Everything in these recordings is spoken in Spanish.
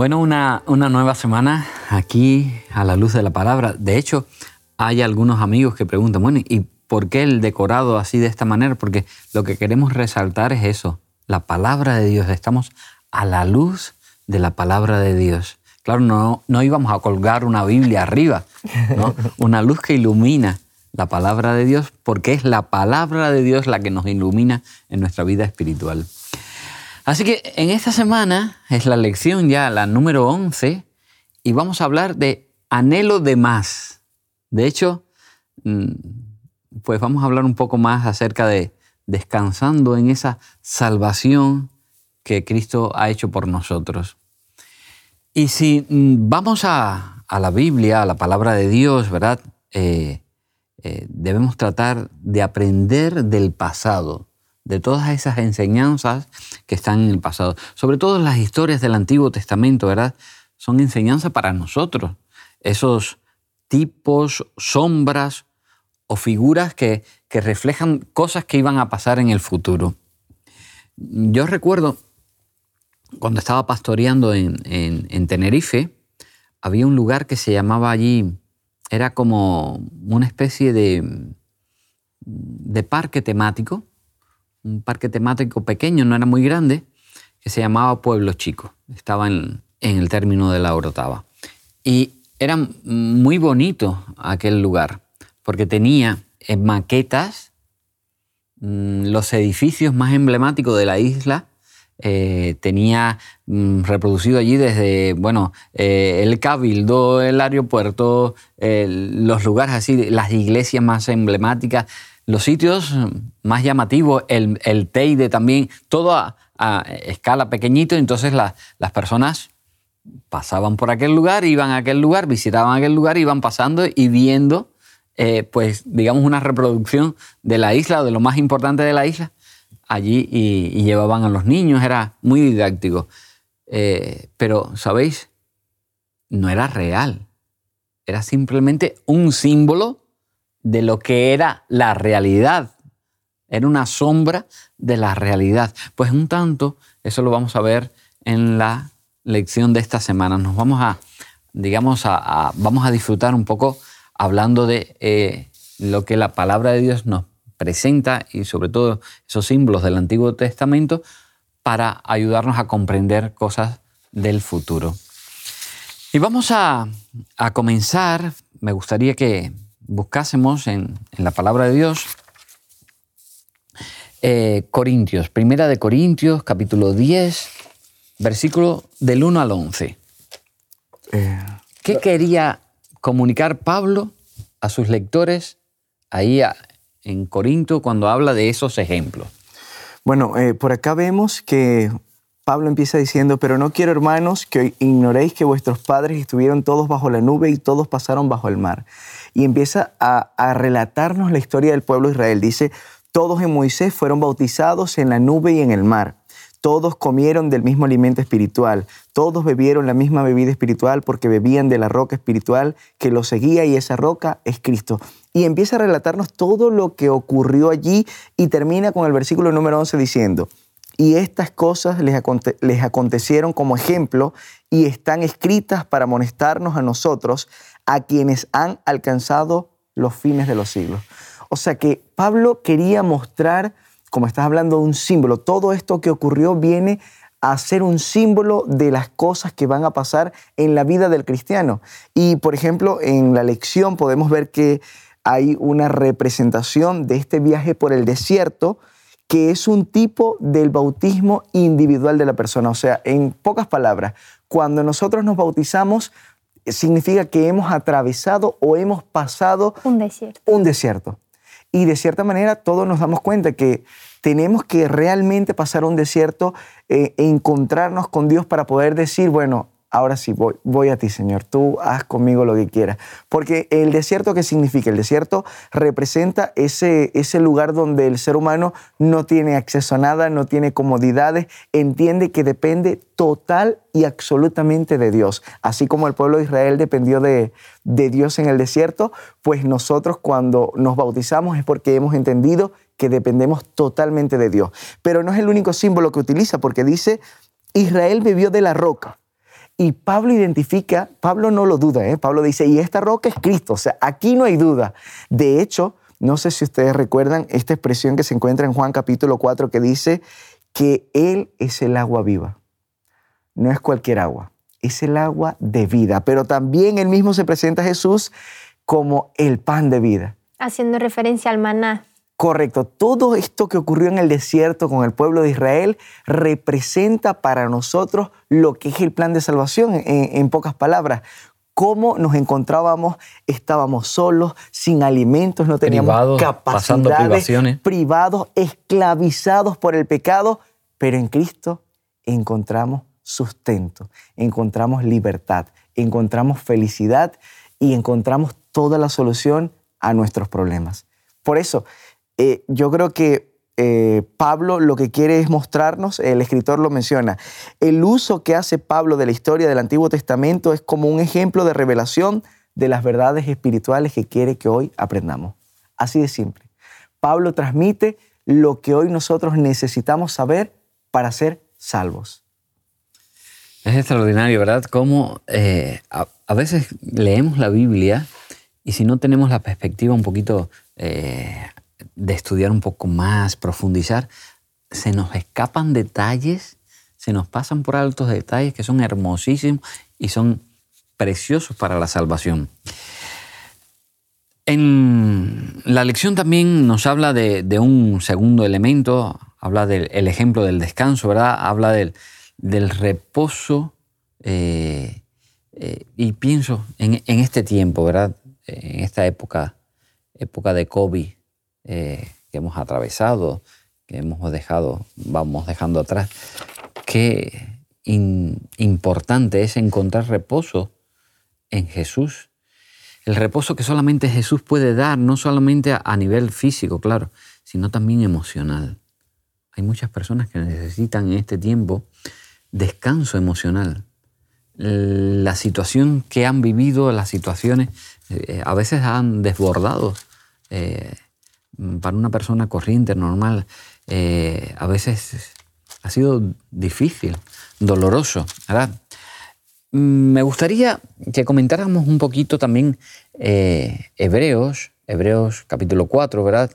Bueno, una, una nueva semana aquí a la luz de la palabra. De hecho, hay algunos amigos que preguntan, bueno, ¿y por qué el decorado así de esta manera? Porque lo que queremos resaltar es eso, la palabra de Dios. Estamos a la luz de la palabra de Dios. Claro, no, no íbamos a colgar una Biblia arriba, ¿no? una luz que ilumina la palabra de Dios, porque es la palabra de Dios la que nos ilumina en nuestra vida espiritual. Así que en esta semana es la lección ya la número 11 y vamos a hablar de anhelo de más. De hecho, mm, pues vamos a hablar un poco más acerca de descansando en esa salvación que Cristo ha hecho por nosotros. Y si mm, vamos a, la Biblia, a la palabra de Dios, ¿verdad? Eh, eh, debemos tratar de aprender del pasado de todas esas enseñanzas que están en el pasado. Sobre todo las historias del Antiguo Testamento, ¿verdad? Son enseñanzas para nosotros. Esos tipos, sombras o figuras que, reflejan cosas que iban a pasar en el futuro. Yo recuerdo cuando estaba pastoreando en, en Tenerife, había un lugar que se llamaba allí, era como una especie de, de parque temático, un parque temático pequeño, no era muy grande, que se llamaba Pueblo Chico. Estaba en, el término de la Orotava. Y era muy bonito aquel lugar, porque tenía en maquetas mm, los edificios más emblemáticos de la isla. Eh, tenía mm, reproducido allí desde, bueno, eh, el cabildo, el aeropuerto, los lugares así, las iglesias más emblemáticas, los sitios más llamativos, el, Teide también, todo a, escala pequeñito, entonces las personas pasaban por aquel lugar, iban a aquel lugar, visitaban aquel lugar, iban pasando y viendo, eh, pues digamos, una reproducción de la isla, de lo más importante de la isla, allí y, llevaban a los niños, era muy didáctico. Eh, pero, ¿sabéis? No era real, era simplemente un símbolo de lo que era la realidad. Era una sombra de la realidad. Pues un tanto, eso lo vamos a ver en la lección de esta semana. Nos vamos a, digamos, a, vamos a disfrutar un poco hablando de eh, lo que la palabra de Dios nos presenta y sobre todo esos símbolos del Antiguo Testamento para ayudarnos a comprender cosas del futuro. Y vamos a, a comenzar, me gustaría que buscásemos en, la palabra de Dios eh, Corintios, primera de Corintios, capítulo 10, versículo del 1 al 11. Eh, ¿Qué quería comunicar Pablo a sus lectores ahí en Corinto cuando habla de esos ejemplos? Bueno, eh, por acá vemos que Pablo empieza diciendo, pero no quiero hermanos que ignoréis que vuestros padres estuvieron todos bajo la nube y todos pasaron bajo el mar. Y empieza a, relatarnos la historia del pueblo de Israel. Dice, todos en Moisés fueron bautizados en la nube y en el mar. Todos comieron del mismo alimento espiritual, todos bebieron la misma bebida espiritual porque bebían de la roca espiritual que los seguía y esa roca es Cristo. Y empieza a relatarnos todo lo que ocurrió allí y termina con el versículo número 11 diciendo, y estas cosas les, les acontecieron como ejemplo y están escritas para amonestarnos a nosotros, a quienes han alcanzado los fines de los siglos. O sea que Pablo quería mostrar, como estás hablando de un símbolo, todo esto que ocurrió viene a ser un símbolo de las cosas que van a pasar en la vida del cristiano. Y por ejemplo, en la lección podemos ver que hay una representación de este viaje por el desierto, que es un tipo del bautismo individual de la persona. O sea, en pocas palabras, cuando nosotros nos bautizamos, significa que hemos atravesado o hemos pasado un desierto. Un desierto. Y de cierta manera todos nos damos cuenta que tenemos que realmente pasar un desierto eh, e encontrarnos con Dios para poder decir, bueno, ahora sí, voy, a ti, Señor, tú haz conmigo lo que quieras. Porque el desierto, ¿qué significa? El desierto representa ese, ese lugar donde el ser humano no tiene acceso a nada, no tiene comodidades, entiende que depende total y absolutamente de Dios. Así como el pueblo de Israel dependió de, de Dios en el desierto, pues nosotros cuando nos bautizamos es porque hemos entendido que dependemos totalmente de Dios. Pero no es el único símbolo que utiliza, porque dice, Israel bebió de la roca. Y Pablo identifica, Pablo no lo duda, ¿eh? Pablo dice, y esta roca es Cristo, o sea, aquí no hay duda. De hecho, no sé si ustedes recuerdan esta expresión que se encuentra en Juan capítulo 4 que dice que Él es el agua viva. No es cualquier agua, es el agua de vida, pero también Él mismo se presenta a Jesús como el pan de vida. Haciendo referencia al maná. Correcto. Todo esto que ocurrió en el desierto con el pueblo de Israel representa para nosotros lo que es el plan de salvación, en, pocas palabras. Cómo nos encontrábamos, estábamos solos, sin alimentos, no teníamos capacidades, privados, esclavizados por el pecado, pero en Cristo encontramos sustento, encontramos libertad, encontramos felicidad y encontramos toda la solución a nuestros problemas. Por eso, eh, yo creo que eh, Pablo lo que quiere es mostrarnos, el escritor lo menciona, el uso que hace Pablo de la historia del Antiguo Testamento es como un ejemplo de revelación de las verdades espirituales que quiere que hoy aprendamos. Así de simple. Pablo transmite lo que hoy nosotros necesitamos saber para ser salvos. Es extraordinario, ¿verdad? Cómo eh, a, veces leemos la Biblia y si no tenemos la perspectiva un poquito de estudiar un poco más, profundizar, se nos escapan detalles, se nos pasan por altos detalles que son hermosísimos y son preciosos para la salvación. En la lección también nos habla de, un segundo elemento, habla del ejemplo del descanso, ¿verdad? Habla del, reposo eh, eh, y pienso en, en, este tiempo, ¿verdad? En esta época, época de COVID, eh, que hemos atravesado, que hemos dejado, vamos dejando atrás, qué importante es encontrar reposo en Jesús. El reposo que solamente Jesús puede dar, no solamente a nivel físico, claro, sino también emocional. Hay muchas personas que necesitan en este tiempo descanso emocional. La situación que han vivido, las situaciones, eh, a veces han desbordado eh, para una persona corriente, normal, eh, a veces ha sido difícil, doloroso, ¿verdad? Mm, me gustaría que comentáramos un poquito también eh, Hebreos, Hebreos capítulo 4, ¿verdad?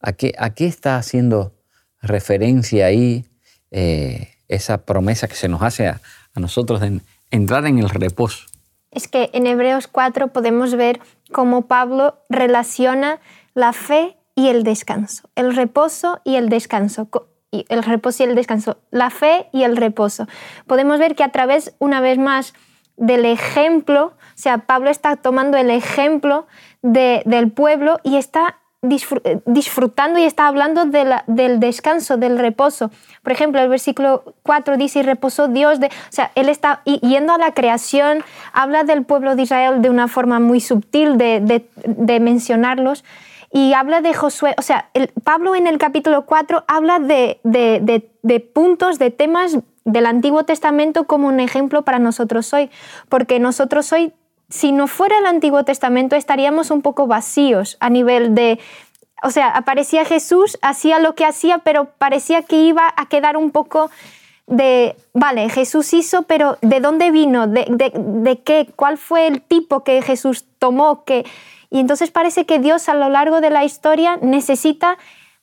¿A qué, a qué está haciendo referencia ahí eh, esa promesa que se nos hace a, a nosotros de entrar en el reposo? Es que en Hebreos 4 podemos ver cómo Pablo relaciona la fe y el descanso, el reposo y el descanso, el reposo y el descanso, la fe y el reposo. Podemos ver que a través, una vez más, del ejemplo, o sea, Pablo está tomando el ejemplo del pueblo y está disfrutando y está hablando del descanso, del reposo. Por ejemplo, el versículo 4 dice, y reposó Dios, de, o sea, él está yendo a la creación, habla del pueblo de Israel de una forma muy sutil de, de mencionarlos, y habla de Josué, o sea, el, Pablo en el capítulo 4 habla de, de, puntos, de temas del Antiguo Testamento como un ejemplo para nosotros hoy, porque nosotros hoy, si no fuera el Antiguo Testamento, estaríamos un poco vacíos a nivel de, o sea, aparecía Jesús, hacía lo que hacía, pero parecía que iba a quedar un poco de, vale, Jesús hizo, pero ¿de dónde vino? ¿De, de, de qué? ¿Cuál fue el tipo que Jesús tomó? Que, y entonces parece que Dios a lo largo de la historia necesita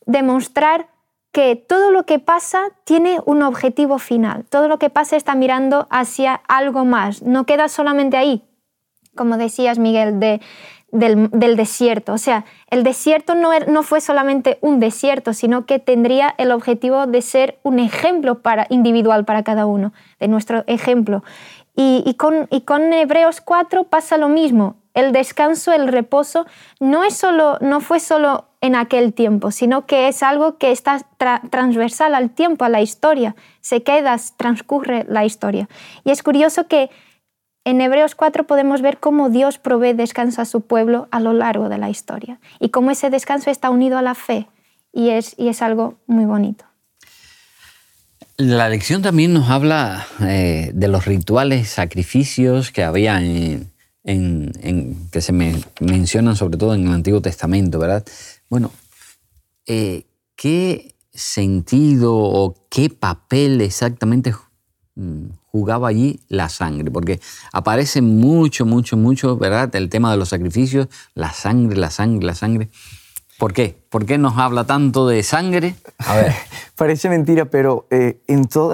demostrar que todo lo que pasa tiene un objetivo final, todo lo que pasa está mirando hacia algo más, no queda solamente ahí, como decías Miguel, de, del, desierto. O sea, el desierto no, er, no, fue solamente un desierto, sino que tendría el objetivo de ser un ejemplo para, individual para cada uno, de nuestro ejemplo. Y, y, con, y con Hebreos 4 pasa lo mismo el descanso, el reposo, no, es solo, no fue solo en aquel tiempo, sino que es algo que está transversal al tiempo, a la historia. Se queda, transcurre la historia. Y es curioso que en Hebreos 4 podemos ver cómo Dios provee descanso a su pueblo a lo largo de la historia y cómo ese descanso está unido a la fe y es, y es algo muy bonito. La lección también nos habla eh, de los rituales, sacrificios que había en, en, que se me mencionan sobre todo en el Antiguo Testamento, ¿verdad? Bueno, eh, ¿qué sentido o qué papel exactamente mm, jugaba allí la sangre? Porque aparece mucho, mucho, mucho, ¿verdad? El tema de los sacrificios, la sangre, la sangre, la sangre. ¿Por qué? ¿Por qué nos habla tanto de sangre? A ver. Parece mentira, pero eh,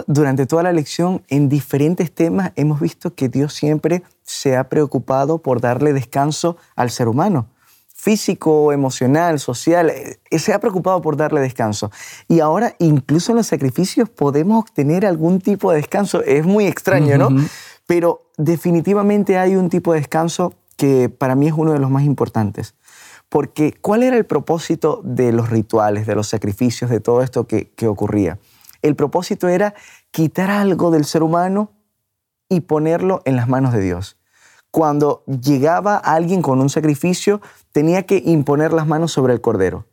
durante toda la lección, en diferentes temas, hemos visto que Dios siempre se ha preocupado por darle descanso al ser humano. Físico, emocional, social, eh, se ha preocupado por darle descanso. Y ahora, incluso en los sacrificios, podemos obtener algún tipo de descanso. Es muy extraño, ¿no? Pero definitivamente hay un tipo de descanso que para mí es uno de los más importantes. Porque ¿cuál era el propósito de los rituales, de los sacrificios, de todo esto que, ocurría? El propósito era quitar algo del ser humano y ponerlo en las manos de Dios. Cuando llegaba alguien con un sacrificio, tenía que imponer las manos sobre el cordero.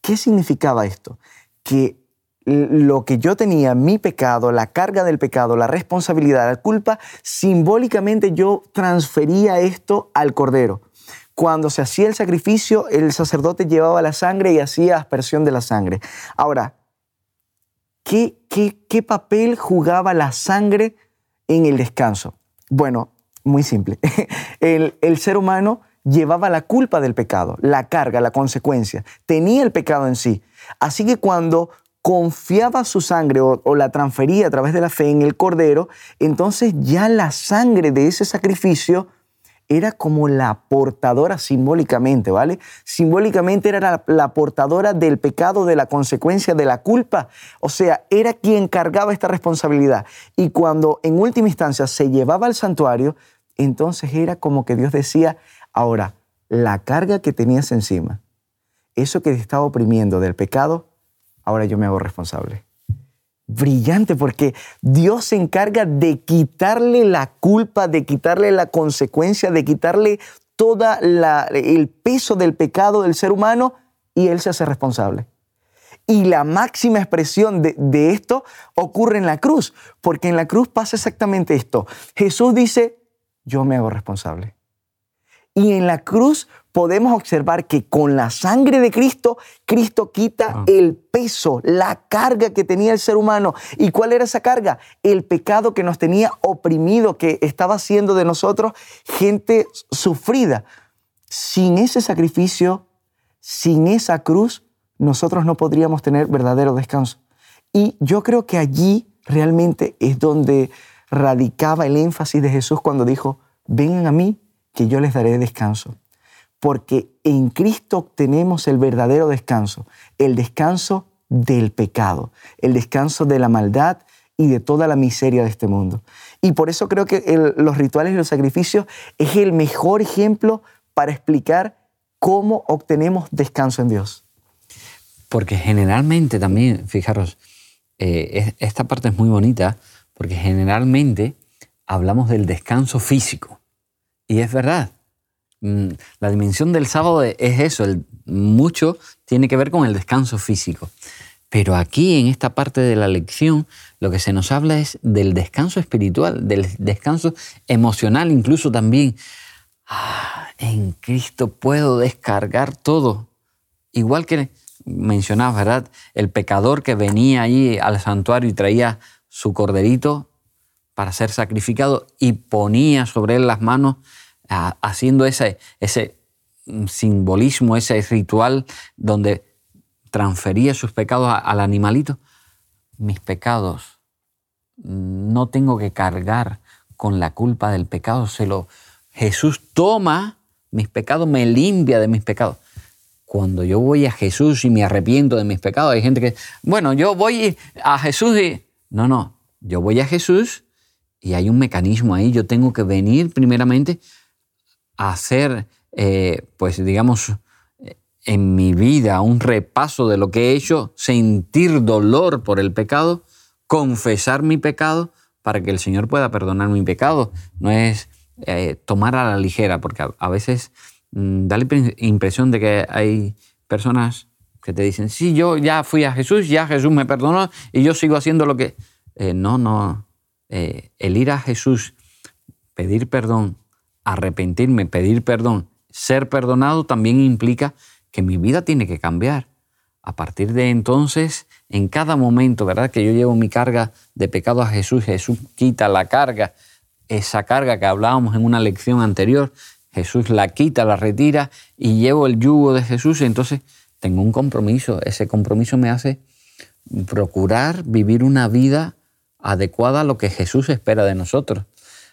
¿Qué significaba esto? Que lo que yo tenía, mi pecado, la carga del pecado, la responsabilidad, la culpa, simbólicamente yo transfería esto al cordero cuando se hacía el sacrificio, el sacerdote llevaba la sangre y hacía aspersión de la sangre. Ahora, ¿qué, qué, papel jugaba la sangre en el descanso? Bueno, muy simple. El, ser humano llevaba la culpa del pecado, la carga, la consecuencia. Tenía el pecado en sí. Así que cuando confiaba su sangre o, o, la transfería a través de la fe en el Cordero, entonces ya la sangre de ese sacrificio era como la portadora simbólicamente, ¿vale? Simbólicamente era la, portadora del pecado, de la consecuencia, de la culpa. O sea, era quien cargaba esta responsabilidad. Y cuando en última instancia se llevaba al santuario, entonces era como que Dios decía, ahora, la carga que tenías encima, eso que te estaba oprimiendo del pecado, ahora yo me hago responsable brillante porque Dios se encarga de quitarle la culpa, de quitarle la consecuencia, de quitarle todo el peso del pecado del ser humano y Él se hace responsable. Y la máxima expresión de, de esto ocurre en la cruz, porque en la cruz pasa exactamente esto. Jesús dice, yo me hago responsable. Y en la cruz podemos observar que con la sangre de Cristo, Cristo quita ah. el peso, la carga que tenía el ser humano. ¿Y cuál era esa carga? El pecado que nos tenía oprimido, que estaba haciendo de nosotros gente sufrida. Sin ese sacrificio, sin esa cruz, nosotros no podríamos tener verdadero descanso. Y yo creo que allí realmente es donde radicaba el énfasis de Jesús cuando dijo, vengan a mí que yo les daré descanso. Porque en Cristo tenemos el verdadero descanso, el descanso del pecado, el descanso de la maldad y de toda la miseria de este mundo. Y por eso creo que los rituales y los sacrificios es el mejor ejemplo para explicar cómo obtenemos descanso en Dios. Porque generalmente también, fijaros, eh, esta parte es muy bonita, porque generalmente hablamos del descanso físico. Y es verdad. Mm, la dimensión del sábado es eso, mucho tiene que ver con el descanso físico. Pero aquí, en esta parte de la lección, lo que se nos habla es del descanso espiritual, del descanso emocional incluso también. Ah, en Cristo puedo descargar todo. Igual que mencionabas, ¿verdad? El pecador que venía allí al santuario y traía su corderito para ser sacrificado y ponía sobre él las manos haciendo ese, ese simbolismo, ese ritual donde transfería sus pecados al animalito, mis pecados no tengo que cargar con la culpa del pecado, se lo Jesús toma mis pecados, me limpia de mis pecados. Cuando yo voy a Jesús y me arrepiento de mis pecados, hay gente que, bueno, yo voy a Jesús y no, no, yo voy a Jesús y hay un mecanismo ahí, yo tengo que venir primeramente hacer, eh, pues digamos, en mi vida un repaso de lo que he hecho, sentir dolor por el pecado, confesar mi pecado para que el Señor pueda perdonar mi pecado. No es eh, tomar a la ligera, porque a, veces mm, da la impresión de que hay personas que te dicen, sí, yo ya fui a Jesús, ya Jesús me perdonó y yo sigo haciendo lo que... Eh, no, no. el ir a Jesús, pedir perdón, arrepentirme, pedir perdón, ser perdonado también implica que mi vida tiene que cambiar. a partir de entonces, en cada momento, ¿verdad? Que yo llevo mi carga de pecado a Jesús, Jesús quita la carga, esa carga que hablábamos en una lección anterior, Jesús la quita, la retira y llevo el yugo de Jesús y entonces tengo un compromiso. Ese compromiso me hace procurar vivir una vida adecuada a lo que Jesús espera de nosotros.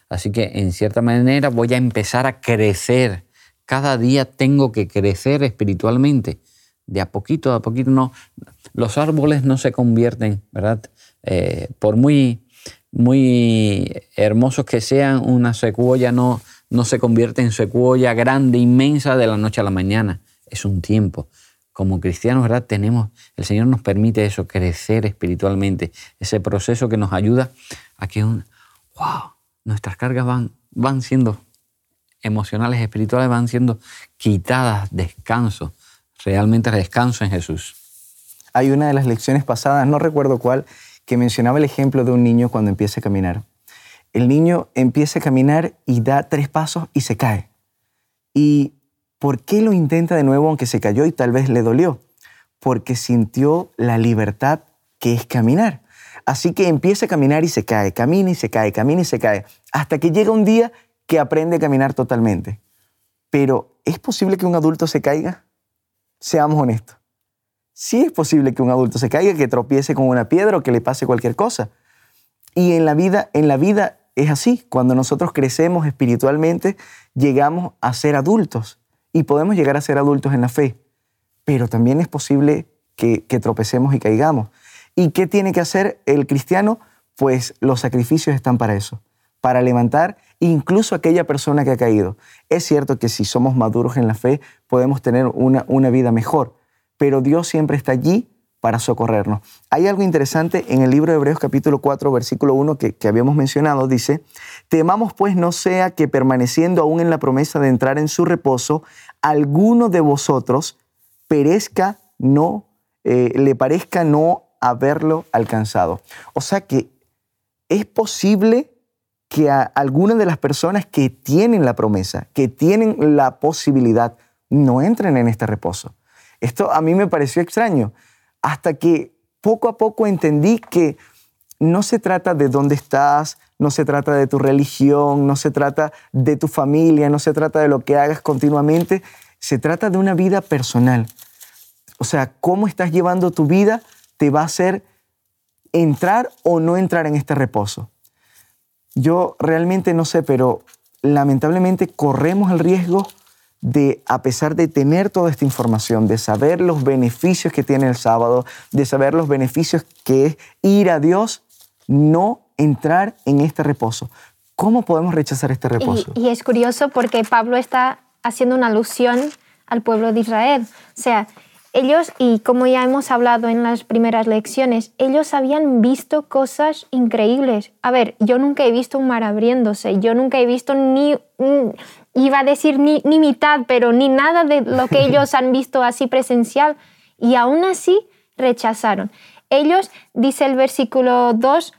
Así que en cierta manera voy a empezar a crecer. Cada día tengo que crecer espiritualmente. De a poquito a poquito no. Los árboles no se convierten, ¿verdad? Eh, por muy, muy hermosos que sean, una secuoya no, no se convierte en secuoya grande, inmensa de la noche a la mañana. Es un tiempo. Como cristianos, ¿verdad? Tenemos, el Señor nos permite eso, crecer espiritualmente, ese proceso que nos ayuda a que un, wow, nuestras cargas van, van siendo emocionales, espirituales, van siendo quitadas, descanso, realmente descanso en Jesús. Hay una de las lecciones pasadas, no recuerdo cuál, que mencionaba el ejemplo de un niño cuando empieza a caminar. El niño empieza a caminar y da tres pasos y se cae. ¿Y por qué lo intenta de nuevo aunque se cayó y tal vez le dolió? Porque sintió la libertad que es caminar. Así que empieza a caminar y se cae, camina y se cae, camina y se cae, hasta que llega un día que aprende a caminar totalmente. Pero, ¿es posible que un adulto se caiga? Seamos honestos. Sí es posible que un adulto se caiga, que tropiece con una piedra o que le pase cualquier cosa. Y en la vida, en la vida es así. Cuando nosotros crecemos espiritualmente, llegamos a ser adultos y podemos llegar a ser adultos en la fe. Pero también es posible que, que tropecemos y caigamos. ¿Y qué tiene que hacer el cristiano? Pues los sacrificios están para eso, para levantar incluso aquella persona que ha caído. Es cierto que si somos maduros en la fe podemos tener una, una vida mejor, pero Dios siempre está allí para socorrernos. Hay algo interesante en el libro de Hebreos capítulo 4, versículo 1 que, que, habíamos mencionado, dice, temamos pues no sea que permaneciendo aún en la promesa de entrar en su reposo, alguno de vosotros perezca, no, eh, le parezca no haberlo alcanzado. O sea que es posible que a algunas de las personas que tienen la promesa, que tienen la posibilidad, no entren en este reposo. Esto a mí me pareció extraño, hasta que poco a poco entendí que no se trata de dónde estás, no se trata de tu religión, no se trata de tu familia, no se trata de lo que hagas continuamente, se trata de una vida personal. O sea, cómo estás llevando tu vida te va a hacer entrar o no entrar en este reposo. Yo realmente no sé, pero lamentablemente corremos el riesgo de, a pesar de tener toda esta información, de saber los beneficios que tiene el sábado, de saber los beneficios que es ir a Dios, no entrar en este reposo. ¿Cómo podemos rechazar este reposo? Y, y es curioso porque Pablo está haciendo una alusión al pueblo de Israel. O sea, ellos, y como ya hemos hablado en las primeras lecciones, ellos habían visto cosas increíbles. A ver, yo nunca he visto un mar abriéndose, yo nunca he visto ni, iba a decir ni, ni mitad, pero ni nada de lo que ellos han visto así presencial. Y aún así rechazaron. Ellos, dice el versículo 2,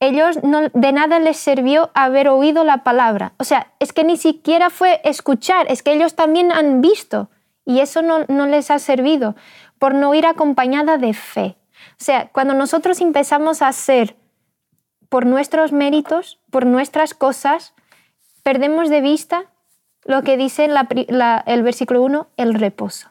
ellos no, de nada les sirvió haber oído la palabra. O sea, es que ni siquiera fue escuchar, es que ellos también han visto y eso no, no les ha servido por no ir acompañada de fe. O sea, cuando nosotros empezamos a hacer por nuestros méritos, por nuestras cosas, perdemos de vista lo que dice el versículo 1, el reposo.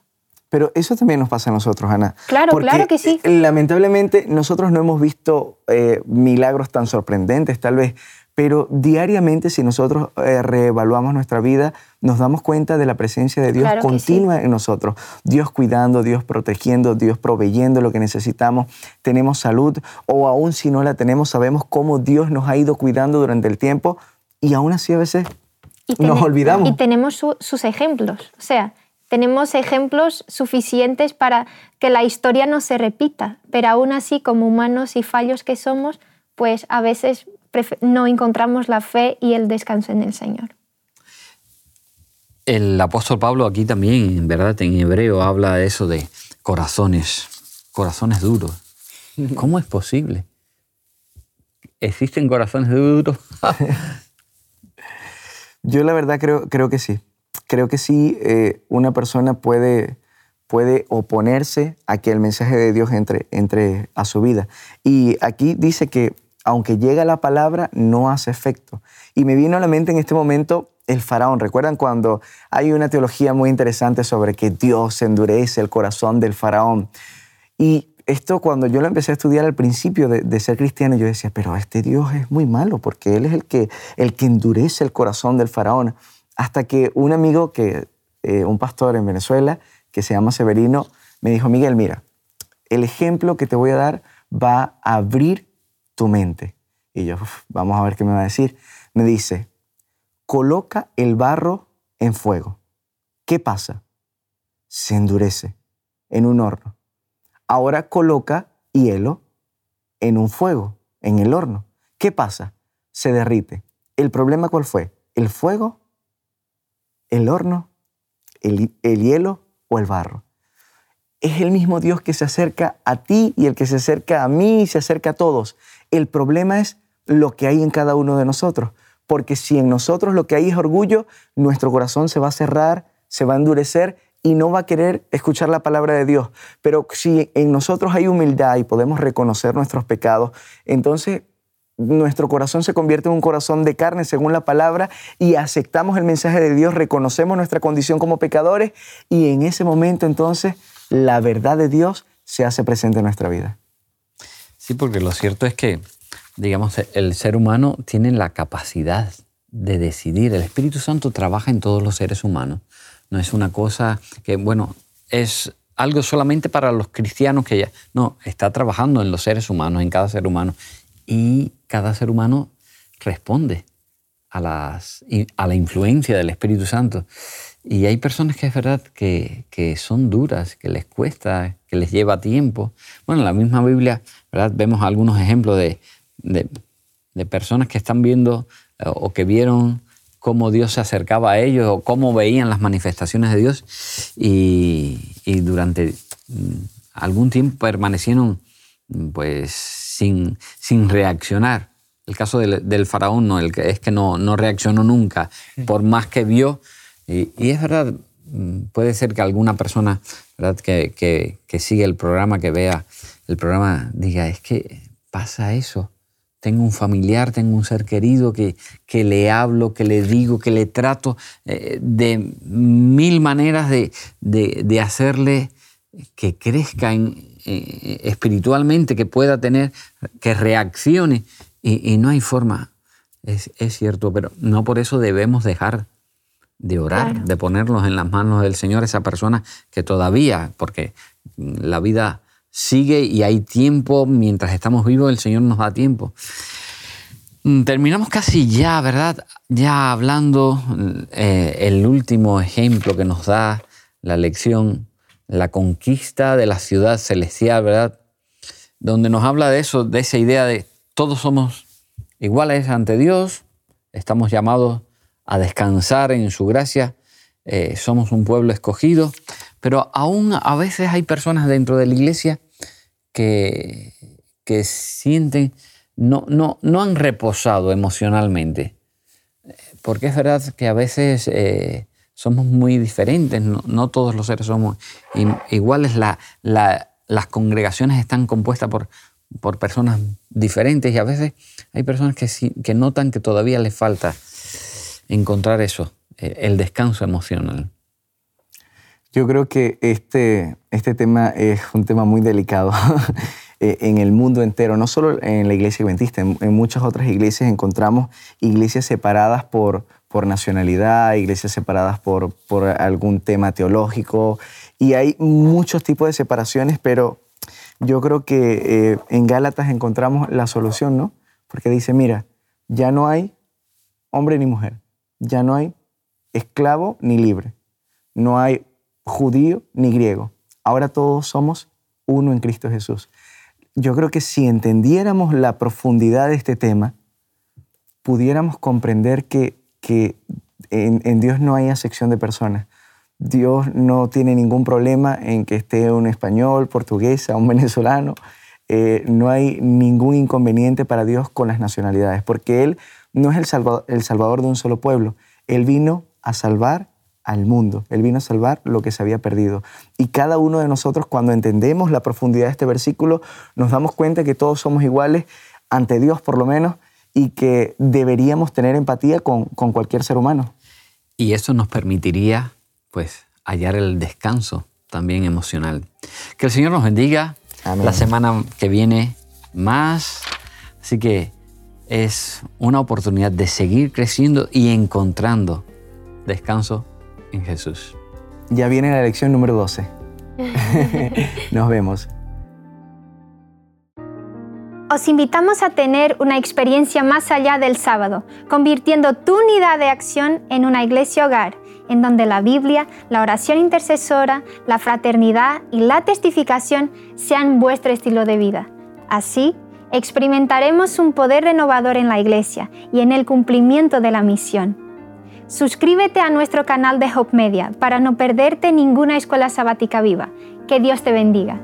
Pero eso también nos pasa a nosotros, Ana. Claro, claro que sí. Lamentablemente nosotros no hemos visto eh, milagros tan sorprendentes, tal vez, pero diariamente si nosotros eh, reevaluamos nuestra vida, nos damos cuenta de la presencia de Dios continua en nosotros. Dios cuidando, Dios protegiendo, Dios proveyendo lo que necesitamos. Tenemos salud o aún si no la tenemos, sabemos cómo Dios nos ha ido cuidando durante el tiempo y aún así a veces nos olvidamos. Y tenemos sus ejemplos. O sea, tenemos ejemplos suficientes para que la historia no se repita, pero aún así, como humanos y fallos que somos, pues a veces no encontramos la fe y el descanso en el Señor. El apóstol Pablo aquí también, en verdad, en hebreo habla de eso de corazones, corazones duros. ¿Cómo es posible? ¿Existen corazones duros? Yo la verdad creo, creo que sí. Creo que sí, eh, una persona puede, puede oponerse a que el mensaje de Dios entre, entre a su vida. Y aquí dice que aunque llega la palabra, no hace efecto. Y me vino a la mente en este momento el faraón. ¿Recuerdan cuando hay una teología muy interesante sobre que Dios endurece el corazón del faraón? Y esto cuando yo lo empecé a estudiar al principio de, ser cristiano, yo decía, pero este Dios es muy malo porque Él es el que, el que endurece el corazón del faraón. Hasta que un amigo, que, eh, un pastor en Venezuela, que se llama Severino, me dijo, Miguel, mira, el ejemplo que te voy a dar va a abrir tu mente. Y yo, vamos a ver qué me va a decir. Me dice, coloca el barro en fuego. ¿Qué pasa? Se endurece en un horno. Ahora coloca hielo en un fuego, en el horno. ¿Qué pasa? Se derrite. ¿El problema cuál fue? ¿El fuego? ¿El horno? ¿El, el hielo o el barro? Es el mismo Dios que se acerca a ti y el que se acerca a mí y se acerca a todos. El problema es lo que hay en cada uno de nosotros. Porque si en nosotros lo que hay es orgullo, nuestro corazón se va a cerrar, se va a endurecer y no va a querer escuchar la palabra de Dios. Pero si en nosotros hay humildad y podemos reconocer nuestros pecados, entonces nuestro corazón se convierte en un corazón de carne según la palabra y aceptamos el mensaje de Dios, reconocemos nuestra condición como pecadores y en ese momento entonces la verdad de Dios se hace presente en nuestra vida. Sí, porque lo cierto es que, digamos, el ser humano tiene la capacidad de decidir. El Espíritu Santo trabaja en todos los seres humanos. No es una cosa que, bueno, es algo solamente para los cristianos que ya... No, está trabajando en los seres humanos, en cada ser humano. Y cada ser humano responde a, las, a la influencia del Espíritu Santo. Y hay personas que es verdad que, que, son duras, que les cuesta, que les lleva tiempo. Bueno, en la misma Biblia ¿verdad? vemos algunos ejemplos de, de, de personas que están viendo eh, o que vieron cómo Dios se acercaba a ellos o cómo veían las manifestaciones de Dios y, y durante mm, algún tiempo permanecieron pues sin, sin reaccionar. El caso del, del, faraón no, el que es que no, no reaccionó nunca, por más que vio, y, es verdad, mm, puede ser que alguna persona ¿verdad? Que, que, sigue el programa, que vea el programa, diga, es que pasa eso. Tengo un familiar, tengo un ser querido que, que le hablo, que le digo, que le trato eh, de mil maneras de, de, de hacerle que crezca eh, espiritualmente, que pueda tener, que reaccione. Y, y no hay forma, es, es, cierto, pero no por eso debemos dejar de orar, claro. de ponerlos en las manos del Señor, esa persona que todavía, porque la vida sigue y hay tiempo, mientras estamos vivos el Señor nos da tiempo. Mm, terminamos casi ya, ¿verdad? Ya hablando eh, el último ejemplo que nos da la lección, la conquista de la ciudad celestial, ¿verdad? Donde nos habla de eso, de esa idea de todos somos iguales ante Dios, estamos llamados a descansar en su gracia, eh, somos un pueblo escogido, pero aún a veces hay personas dentro de la iglesia que, que sienten, no, no, no han reposado emocionalmente, porque es verdad que a veces eh, somos muy diferentes, no, no, todos los seres somos iguales, la, la, las congregaciones están compuestas por, por personas diferentes y a veces hay personas que, que notan que todavía les falta encontrar eso, eh, el descanso emocional? Yo creo que este, este tema es un tema muy delicado eh, en el mundo entero, no solo en la iglesia adventista, en, muchas otras iglesias encontramos iglesias separadas por, por nacionalidad, iglesias separadas por, por algún tema teológico, y hay muchos tipos de separaciones, pero yo creo que eh, en Gálatas encontramos la solución, ¿no? Porque dice, mira, ya no hay hombre ni mujer, ya no hay esclavo ni libre, no hay judío ni griego. Ahora todos somos uno en Cristo Jesús. Yo creo que si entendiéramos la profundidad de este tema, pudiéramos comprender que, que en, Dios no hay acepción de personas. Dios no tiene ningún problema en que esté un español, portuguesa, un venezolano. Eh, no hay ningún inconveniente para Dios con las nacionalidades, porque Él no es el salvador, el salvador de un solo pueblo. Él vino a salvar al mundo. Él vino a salvar lo que se había perdido. Y cada uno de nosotros, cuando entendemos la profundidad de este versículo, nos damos cuenta que todos somos iguales ante Dios, por lo menos, y que deberíamos tener empatía con, cualquier ser humano. Y eso nos permitiría, pues, hallar el descanso también emocional. Que el Señor nos bendiga. La semana que viene más. Así que es una oportunidad de seguir creciendo y encontrando descanso en Jesús. Ya viene la lección número 12. Nos vemos. Os invitamos a tener una experiencia más allá del sábado, convirtiendo tu unidad de acción en una iglesia hogar, en donde la Biblia, la oración intercesora, la fraternidad y la testificación sean vuestro estilo de vida. Así, experimentaremos un poder renovador en la iglesia y en el cumplimiento de la misión. Suscríbete a nuestro canal de Hope Media para no perderte ninguna escuela sabática viva. Que Dios te bendiga.